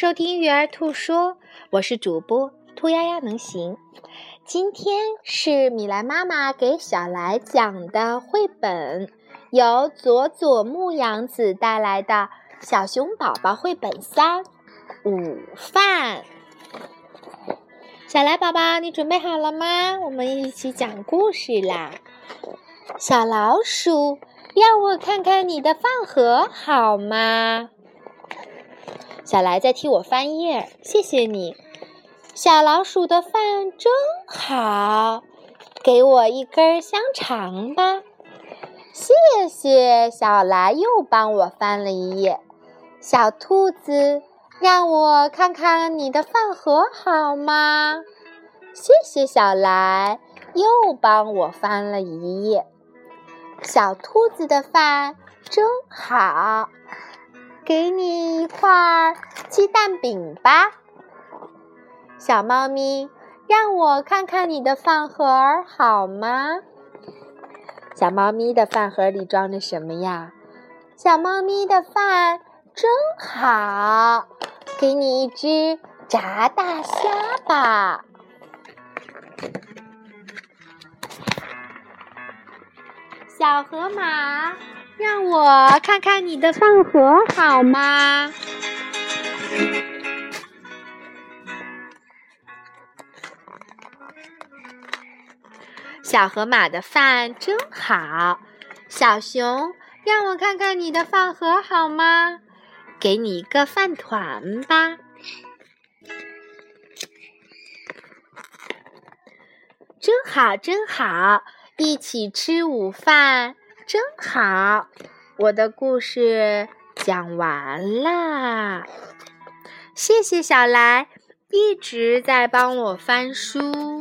收听鱼儿兔说，我是主播兔丫丫能行。今天是米莱妈妈给小来讲的绘本，由佐佐木阳子带来的《小熊宝宝绘本三午饭》。小来宝宝，你准备好了吗？我们一起讲故事啦！小老鼠，让我看看你的饭盒好吗？小来在替我翻页，谢谢你。小老鼠的饭真好，给我一根香肠吧。谢谢，小来又帮我翻了一页。小兔子，让我看看你的饭盒好吗？谢谢，小来又帮我翻了一页。小兔子的饭真好。给你一块鸡蛋饼吧，小猫咪，让我看看你的饭盒好吗？小猫咪的饭盒里装着什么呀？小猫咪的饭真好，给你一只炸大虾吧，小河马。让我看看你的饭盒好吗？小河马的饭真好。小熊，让我看看你的饭盒好吗？给你一个饭团吧。真好，真好，一起吃午饭。真好，我的故事讲完啦。谢谢小来，一直在帮我翻书。